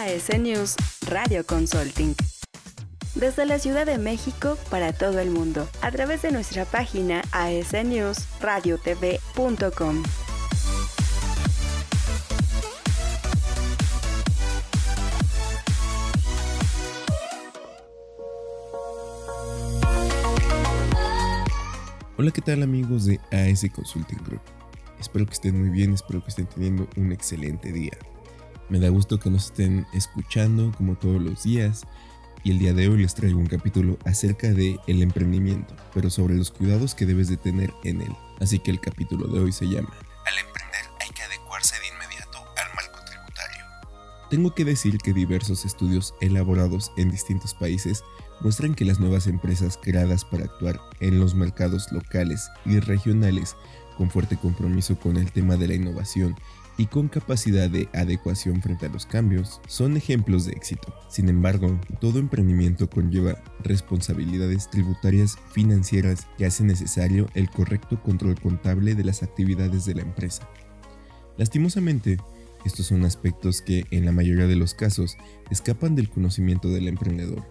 AS News Radio Consulting. Desde la Ciudad de México para todo el mundo, a través de nuestra página asnewsradiotv.com. Hola, ¿qué tal amigos de AS Consulting Group? Espero que estén muy bien, espero que estén teniendo un excelente día. Me da gusto que nos estén escuchando como todos los días y el día de hoy les traigo un capítulo acerca de el emprendimiento, pero sobre los cuidados que debes de tener en él. Así que el capítulo de hoy se llama Al emprender hay que adecuarse de inmediato al marco tributario. Tengo que decir que diversos estudios elaborados en distintos países muestran que las nuevas empresas creadas para actuar en los mercados locales y regionales con fuerte compromiso con el tema de la innovación y con capacidad de adecuación frente a los cambios, son ejemplos de éxito. Sin embargo, todo emprendimiento conlleva responsabilidades tributarias financieras que hacen necesario el correcto control contable de las actividades de la empresa. Lastimosamente, estos son aspectos que en la mayoría de los casos escapan del conocimiento del emprendedor,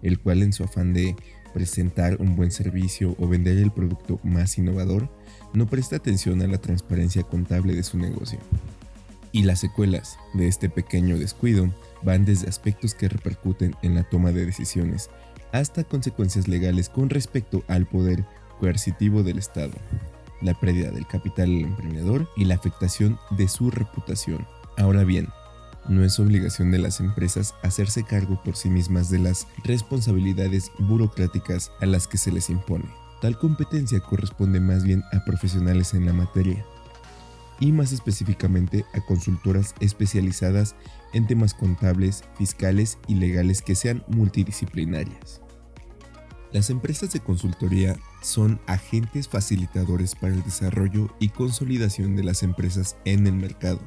el cual en su afán de presentar un buen servicio o vender el producto más innovador, no presta atención a la transparencia contable de su negocio. Y las secuelas de este pequeño descuido van desde aspectos que repercuten en la toma de decisiones hasta consecuencias legales con respecto al poder coercitivo del Estado, la pérdida del capital del emprendedor y la afectación de su reputación. Ahora bien, no es obligación de las empresas hacerse cargo por sí mismas de las responsabilidades burocráticas a las que se les impone. Tal competencia corresponde más bien a profesionales en la materia y más específicamente a consultoras especializadas en temas contables, fiscales y legales que sean multidisciplinarias. Las empresas de consultoría son agentes facilitadores para el desarrollo y consolidación de las empresas en el mercado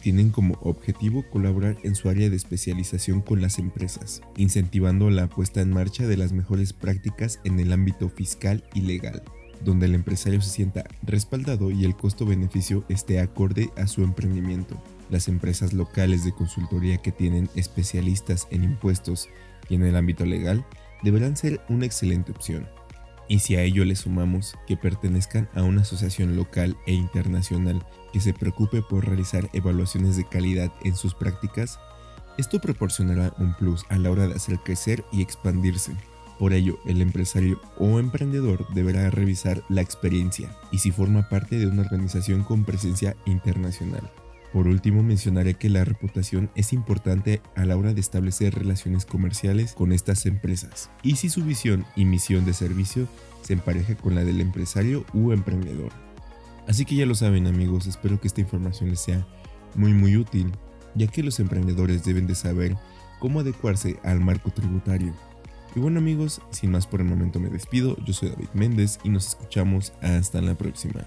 tienen como objetivo colaborar en su área de especialización con las empresas, incentivando la puesta en marcha de las mejores prácticas en el ámbito fiscal y legal, donde el empresario se sienta respaldado y el costo-beneficio esté acorde a su emprendimiento. Las empresas locales de consultoría que tienen especialistas en impuestos y en el ámbito legal deberán ser una excelente opción. Y si a ello le sumamos que pertenezcan a una asociación local e internacional que se preocupe por realizar evaluaciones de calidad en sus prácticas, esto proporcionará un plus a la hora de hacer crecer y expandirse. Por ello, el empresario o emprendedor deberá revisar la experiencia y si forma parte de una organización con presencia internacional. Por último, mencionaré que la reputación es importante a la hora de establecer relaciones comerciales con estas empresas y si su visión y misión de servicio se empareja con la del empresario u emprendedor. Así que ya lo saben amigos, espero que esta información les sea muy muy útil, ya que los emprendedores deben de saber cómo adecuarse al marco tributario. Y bueno amigos, sin más por el momento me despido, yo soy David Méndez y nos escuchamos hasta la próxima.